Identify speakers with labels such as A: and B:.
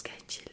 A: sketchy